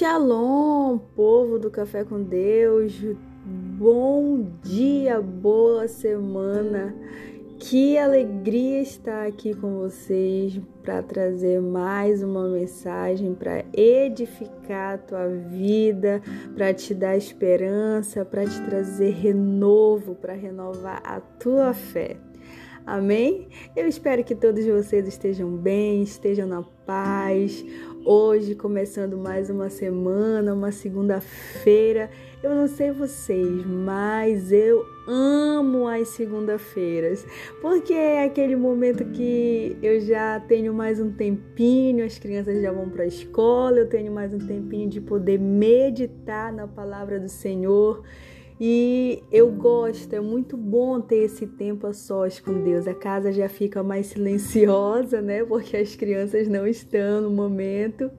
Shalom, povo do Café com Deus. Bom dia, boa semana. Que alegria estar aqui com vocês para trazer mais uma mensagem para edificar a tua vida, para te dar esperança, para te trazer renovo, para renovar a tua fé. Amém? Eu espero que todos vocês estejam bem, estejam na paz. Hoje, começando mais uma semana, uma segunda-feira. Eu não sei vocês, mas eu amo as segunda-feiras, porque é aquele momento que eu já tenho mais um tempinho, as crianças já vão para a escola, eu tenho mais um tempinho de poder meditar na palavra do Senhor. E eu gosto, é muito bom ter esse tempo a sós com Deus. A casa já fica mais silenciosa, né? Porque as crianças não estão no momento.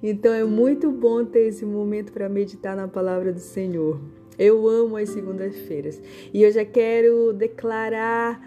Então é muito bom ter esse momento para meditar na palavra do Senhor. Eu amo as segundas-feiras. E eu já quero declarar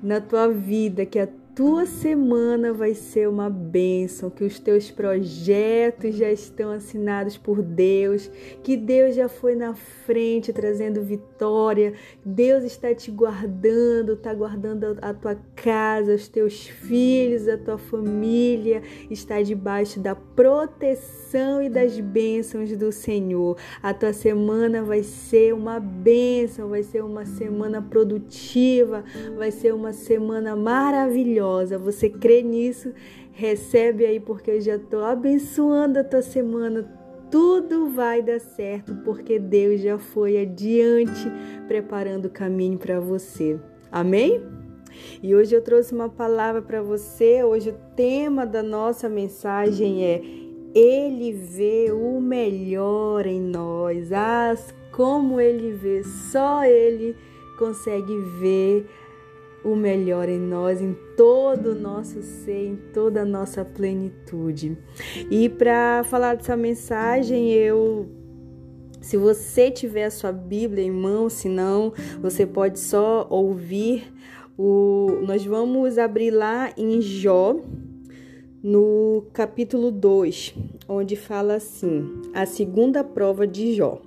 na tua vida que a tua semana vai ser uma bênção, que os teus projetos já estão assinados por Deus, que Deus já foi na frente trazendo vitória, Deus está te guardando, está guardando a tua casa, os teus filhos, a tua família, está debaixo da proteção e das bênçãos do Senhor. A tua semana vai ser uma bênção, vai ser uma semana produtiva, vai ser uma semana maravilhosa maravilhosa. Você crê nisso? Recebe aí, porque eu já estou abençoando a tua semana. Tudo vai dar certo, porque Deus já foi adiante preparando o caminho para você. Amém? E hoje eu trouxe uma palavra para você. Hoje o tema da nossa mensagem é Ele vê o melhor em nós. Ah, como Ele vê, só Ele consegue ver o melhor em nós, em todo o nosso ser, em toda a nossa plenitude. E para falar dessa mensagem, eu se você tiver a sua Bíblia em mão, se não, você pode só ouvir o nós vamos abrir lá em Jó, no capítulo 2, onde fala assim: a segunda prova de Jó.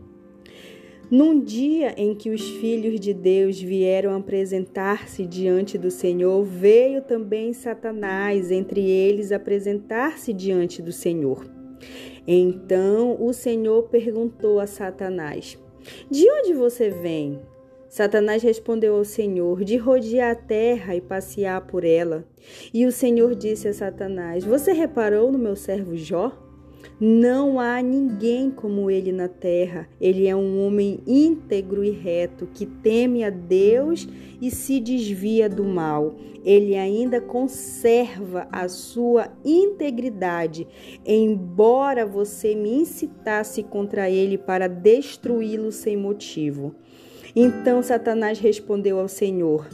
Num dia em que os filhos de Deus vieram apresentar-se diante do Senhor, veio também Satanás entre eles apresentar-se diante do Senhor. Então o Senhor perguntou a Satanás: De onde você vem? Satanás respondeu ao Senhor: De rodear a terra e passear por ela. E o Senhor disse a Satanás: Você reparou no meu servo Jó? Não há ninguém como ele na terra. Ele é um homem íntegro e reto, que teme a Deus e se desvia do mal. Ele ainda conserva a sua integridade, embora você me incitasse contra ele para destruí-lo sem motivo. Então Satanás respondeu ao Senhor: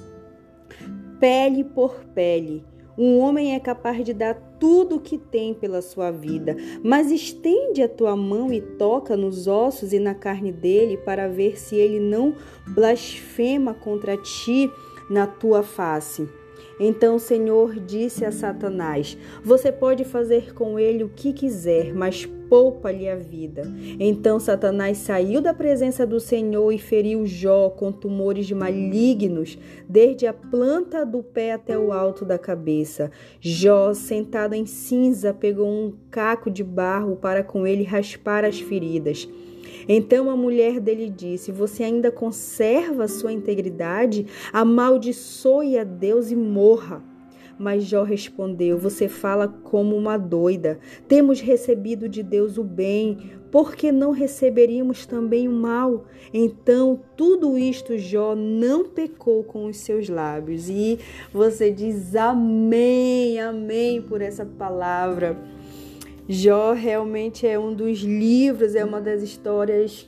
Pele por pele um homem é capaz de dar tudo o que tem pela sua vida, mas estende a tua mão e toca nos ossos e na carne dele para ver se ele não blasfema contra ti na tua face. Então o Senhor disse a Satanás: Você pode fazer com ele o que quiser, mas poupa-lhe a vida. Então Satanás saiu da presença do Senhor e feriu Jó com tumores malignos, desde a planta do pé até o alto da cabeça. Jó, sentado em cinza, pegou um caco de barro para com ele raspar as feridas. Então a mulher dele disse: Você ainda conserva sua integridade? Amaldiçoe a Deus e morra. Mas Jó respondeu: Você fala como uma doida. Temos recebido de Deus o bem, por que não receberíamos também o mal? Então, tudo isto Jó não pecou com os seus lábios. E você diz amém, amém por essa palavra. Jó realmente é um dos livros, é uma das histórias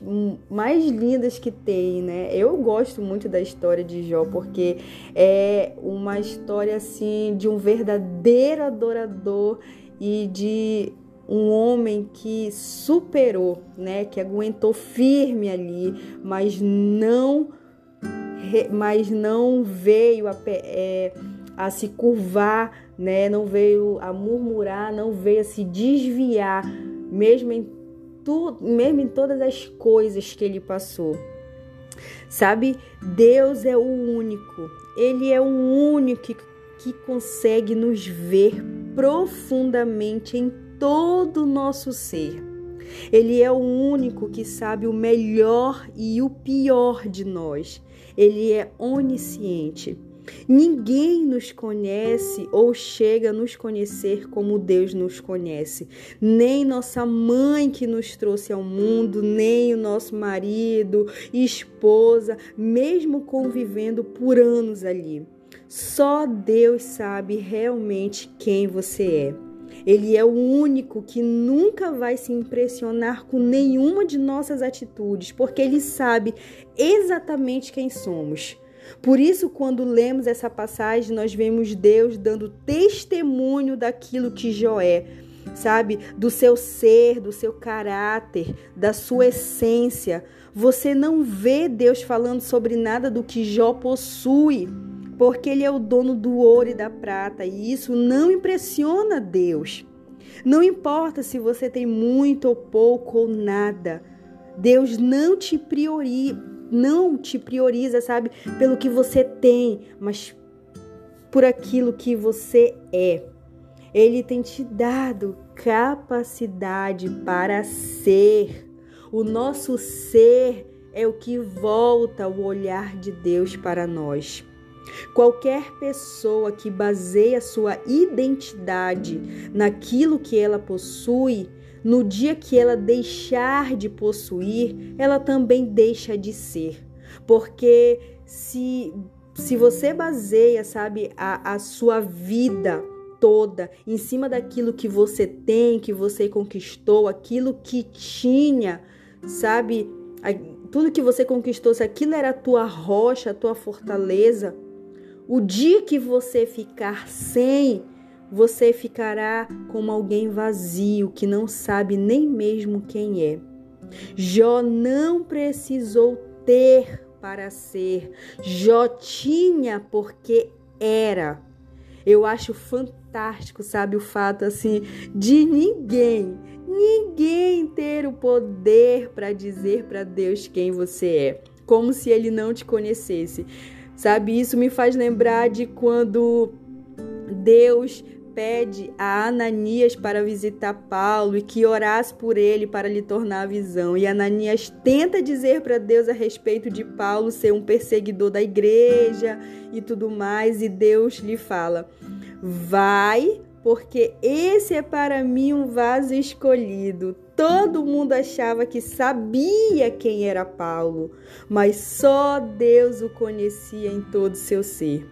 mais lindas que tem, né? Eu gosto muito da história de Jó porque é uma história assim de um verdadeiro adorador e de um homem que superou, né? Que aguentou firme ali, mas não, mas não veio a, é, a se curvar né? Não veio a murmurar, não veio a se desviar, mesmo em tudo, mesmo em todas as coisas que ele passou. Sabe? Deus é o único. Ele é o único que, que consegue nos ver profundamente em todo o nosso ser. Ele é o único que sabe o melhor e o pior de nós. Ele é onisciente. Ninguém nos conhece ou chega a nos conhecer como Deus nos conhece. Nem nossa mãe que nos trouxe ao mundo, nem o nosso marido, esposa, mesmo convivendo por anos ali. Só Deus sabe realmente quem você é. Ele é o único que nunca vai se impressionar com nenhuma de nossas atitudes, porque ele sabe exatamente quem somos. Por isso, quando lemos essa passagem, nós vemos Deus dando testemunho daquilo que Jó é, sabe? Do seu ser, do seu caráter, da sua essência. Você não vê Deus falando sobre nada do que Jó possui, porque ele é o dono do ouro e da prata, e isso não impressiona Deus. Não importa se você tem muito ou pouco ou nada. Deus não te prioriza não te prioriza, sabe, pelo que você tem, mas por aquilo que você é. Ele tem te dado capacidade para ser. O nosso ser é o que volta o olhar de Deus para nós. Qualquer pessoa que baseia sua identidade naquilo que ela possui no dia que ela deixar de possuir, ela também deixa de ser. Porque se, se você baseia, sabe, a, a sua vida toda em cima daquilo que você tem, que você conquistou, aquilo que tinha, sabe, tudo que você conquistou, se aquilo era a tua rocha, a tua fortaleza, o dia que você ficar sem, você ficará como alguém vazio que não sabe nem mesmo quem é. Jó não precisou ter para ser, Jó tinha porque era. Eu acho fantástico, sabe, o fato assim de ninguém, ninguém ter o poder para dizer para Deus quem você é, como se ele não te conhecesse. Sabe, isso me faz lembrar de quando Deus pede a Ananias para visitar Paulo e que orasse por ele para lhe tornar a visão. E Ananias tenta dizer para Deus a respeito de Paulo ser um perseguidor da igreja e tudo mais, e Deus lhe fala: Vai, porque esse é para mim um vaso escolhido. Todo mundo achava que sabia quem era Paulo, mas só Deus o conhecia em todo seu ser.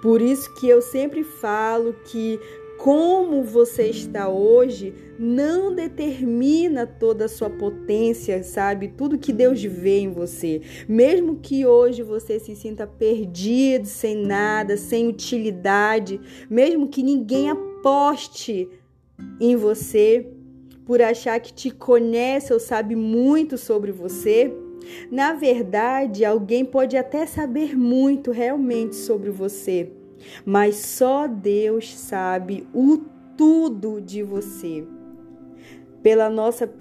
Por isso que eu sempre falo que como você está hoje não determina toda a sua potência, sabe? Tudo que Deus vê em você. Mesmo que hoje você se sinta perdido, sem nada, sem utilidade, mesmo que ninguém aposte em você por achar que te conhece ou sabe muito sobre você, na verdade, alguém pode até saber muito realmente sobre você mas só Deus sabe o tudo de você. Pela nossa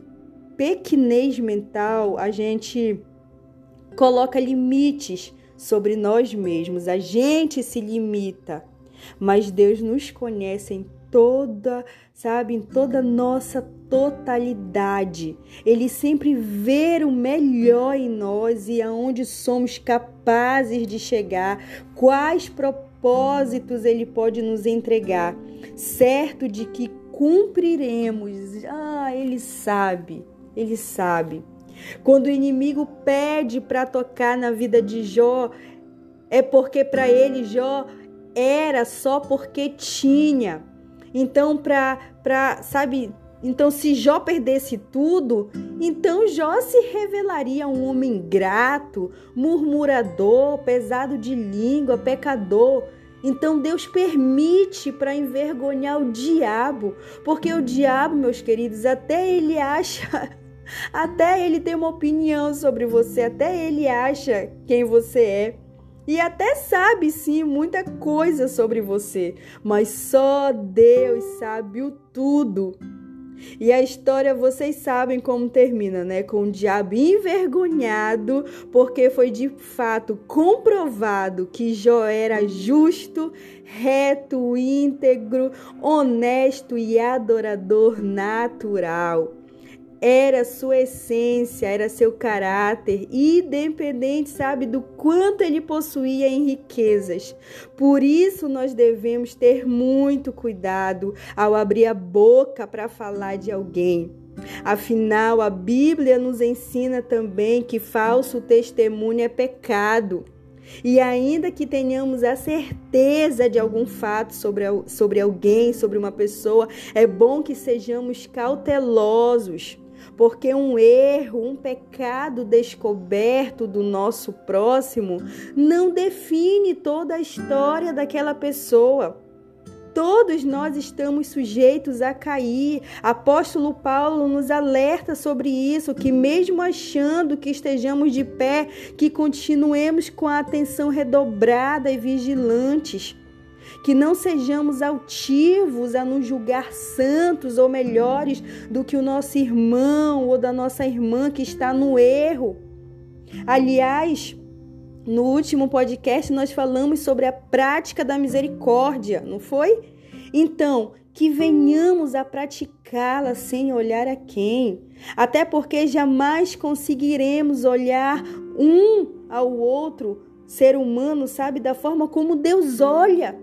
pequenez mental, a gente coloca limites sobre nós mesmos, a gente se limita, mas Deus nos conhece em toda, sabe, em toda nossa totalidade. Ele sempre vê o melhor em nós e aonde somos capazes de chegar, quais propósitos propósitos Ele pode nos entregar, certo de que cumpriremos. Ah, Ele sabe, Ele sabe. Quando o inimigo pede para tocar na vida de Jó, é porque para ele Jó era só porque tinha. Então, para, sabe, então, se Jó perdesse tudo, então Jó se revelaria um homem grato, murmurador, pesado de língua, pecador. Então Deus permite para envergonhar o diabo, porque o diabo, meus queridos, até ele acha, até ele tem uma opinião sobre você, até ele acha quem você é. E até sabe sim muita coisa sobre você, mas só Deus sabe o tudo. E a história vocês sabem como termina, né? Com o diabo envergonhado, porque foi de fato comprovado que Jó era justo, reto, íntegro, honesto e adorador natural era sua essência, era seu caráter, independente, sabe, do quanto ele possuía em riquezas. Por isso nós devemos ter muito cuidado ao abrir a boca para falar de alguém. Afinal, a Bíblia nos ensina também que falso testemunho é pecado. E ainda que tenhamos a certeza de algum fato sobre, sobre alguém, sobre uma pessoa, é bom que sejamos cautelosos porque um erro, um pecado descoberto do nosso próximo não define toda a história daquela pessoa. Todos nós estamos sujeitos a cair. Apóstolo Paulo nos alerta sobre isso, que mesmo achando que estejamos de pé, que continuemos com a atenção redobrada e vigilantes que não sejamos altivos a nos julgar santos ou melhores do que o nosso irmão ou da nossa irmã que está no erro. Aliás, no último podcast nós falamos sobre a prática da misericórdia, não foi? Então, que venhamos a praticá-la sem olhar a quem, até porque jamais conseguiremos olhar um ao outro ser humano, sabe, da forma como Deus olha.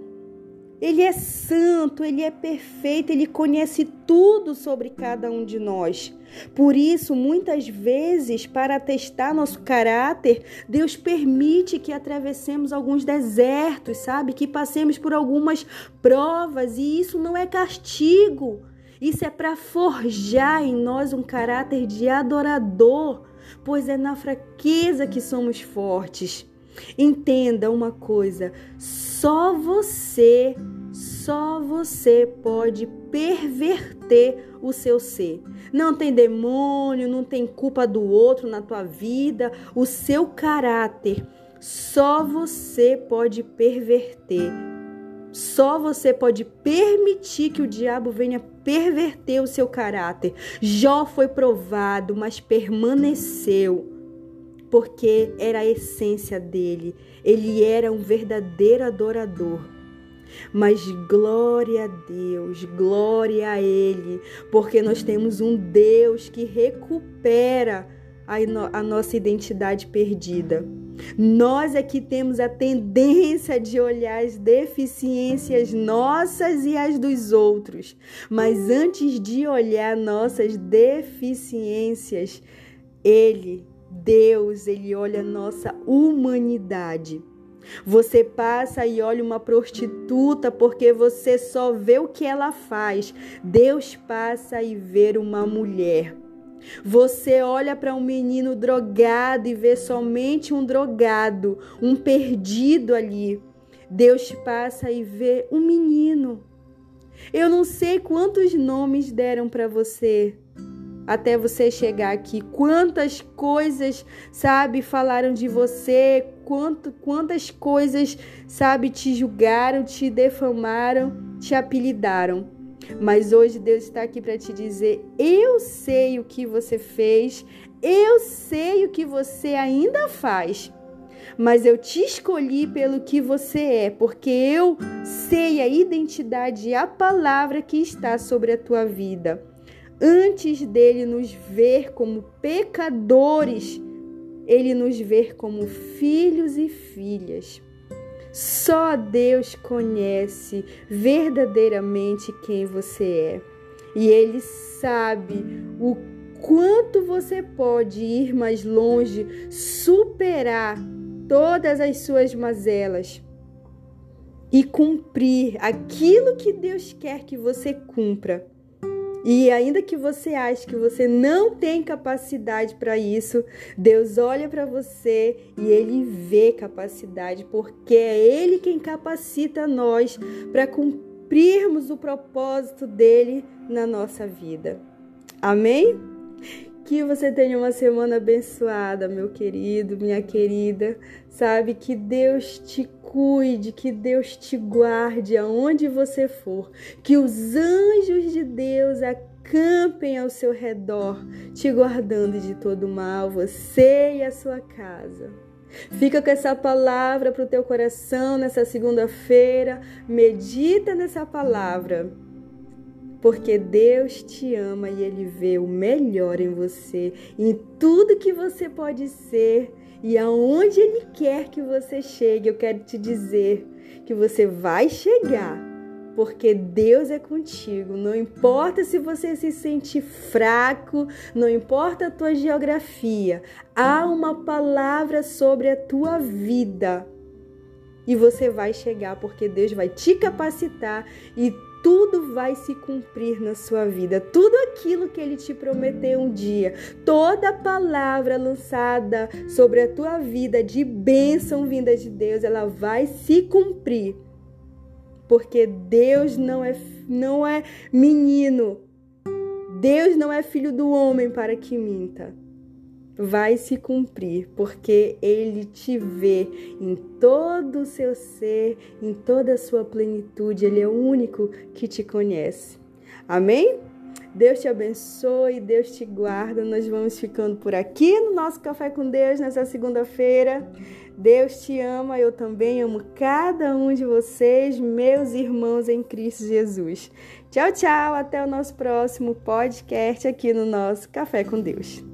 Ele é santo, ele é perfeito, ele conhece tudo sobre cada um de nós. Por isso, muitas vezes, para testar nosso caráter, Deus permite que atravessemos alguns desertos, sabe? Que passemos por algumas provas, e isso não é castigo. Isso é para forjar em nós um caráter de adorador, pois é na fraqueza que somos fortes. Entenda uma coisa: só você, só você pode perverter o seu ser. Não tem demônio, não tem culpa do outro na tua vida, o seu caráter. Só você pode perverter. Só você pode permitir que o diabo venha perverter o seu caráter. Jó foi provado, mas permaneceu porque era a essência dele. Ele era um verdadeiro adorador. Mas glória a Deus, glória a Ele, porque nós temos um Deus que recupera a, no, a nossa identidade perdida. Nós é que temos a tendência de olhar as deficiências nossas e as dos outros. Mas antes de olhar nossas deficiências, Ele Deus, ele olha a nossa humanidade. Você passa e olha uma prostituta porque você só vê o que ela faz. Deus passa e vê uma mulher. Você olha para um menino drogado e vê somente um drogado, um perdido ali. Deus passa e vê um menino. Eu não sei quantos nomes deram para você, até você chegar aqui. Quantas coisas, sabe, falaram de você, quanto, quantas coisas, sabe, te julgaram, te defamaram, te apelidaram. Mas hoje Deus está aqui para te dizer: eu sei o que você fez, eu sei o que você ainda faz. Mas eu te escolhi pelo que você é, porque eu sei a identidade e a palavra que está sobre a tua vida antes dele nos ver como pecadores, ele nos ver como filhos e filhas. Só Deus conhece verdadeiramente quem você é. E ele sabe o quanto você pode ir mais longe, superar todas as suas mazelas e cumprir aquilo que Deus quer que você cumpra. E ainda que você ache que você não tem capacidade para isso, Deus olha para você e ele vê capacidade, porque é ele quem capacita nós para cumprirmos o propósito dele na nossa vida. Amém? Que você tenha uma semana abençoada, meu querido, minha querida. Sabe que Deus te cuide, que Deus te guarde aonde você for. Que os anjos de Deus acampem ao seu redor, te guardando de todo mal, você e a sua casa. Fica com essa palavra para o teu coração nessa segunda-feira. Medita nessa palavra. Porque Deus te ama e Ele vê o melhor em você, em tudo que você pode ser e aonde Ele quer que você chegue. Eu quero te dizer que você vai chegar porque Deus é contigo. Não importa se você se sente fraco, não importa a tua geografia, há uma palavra sobre a tua vida. E você vai chegar porque Deus vai te capacitar e tudo vai se cumprir na sua vida. Tudo aquilo que ele te prometeu um dia, toda palavra lançada sobre a tua vida de bênção vinda de Deus, ela vai se cumprir porque Deus não é, não é menino. Deus não é filho do homem para que minta. Vai se cumprir, porque Ele te vê em todo o seu ser, em toda a sua plenitude. Ele é o único que te conhece. Amém? Deus te abençoe, Deus te guarda. Nós vamos ficando por aqui no nosso Café com Deus nessa segunda-feira. Deus te ama, eu também amo cada um de vocês, meus irmãos em Cristo Jesus. Tchau, tchau, até o nosso próximo podcast aqui no nosso Café com Deus.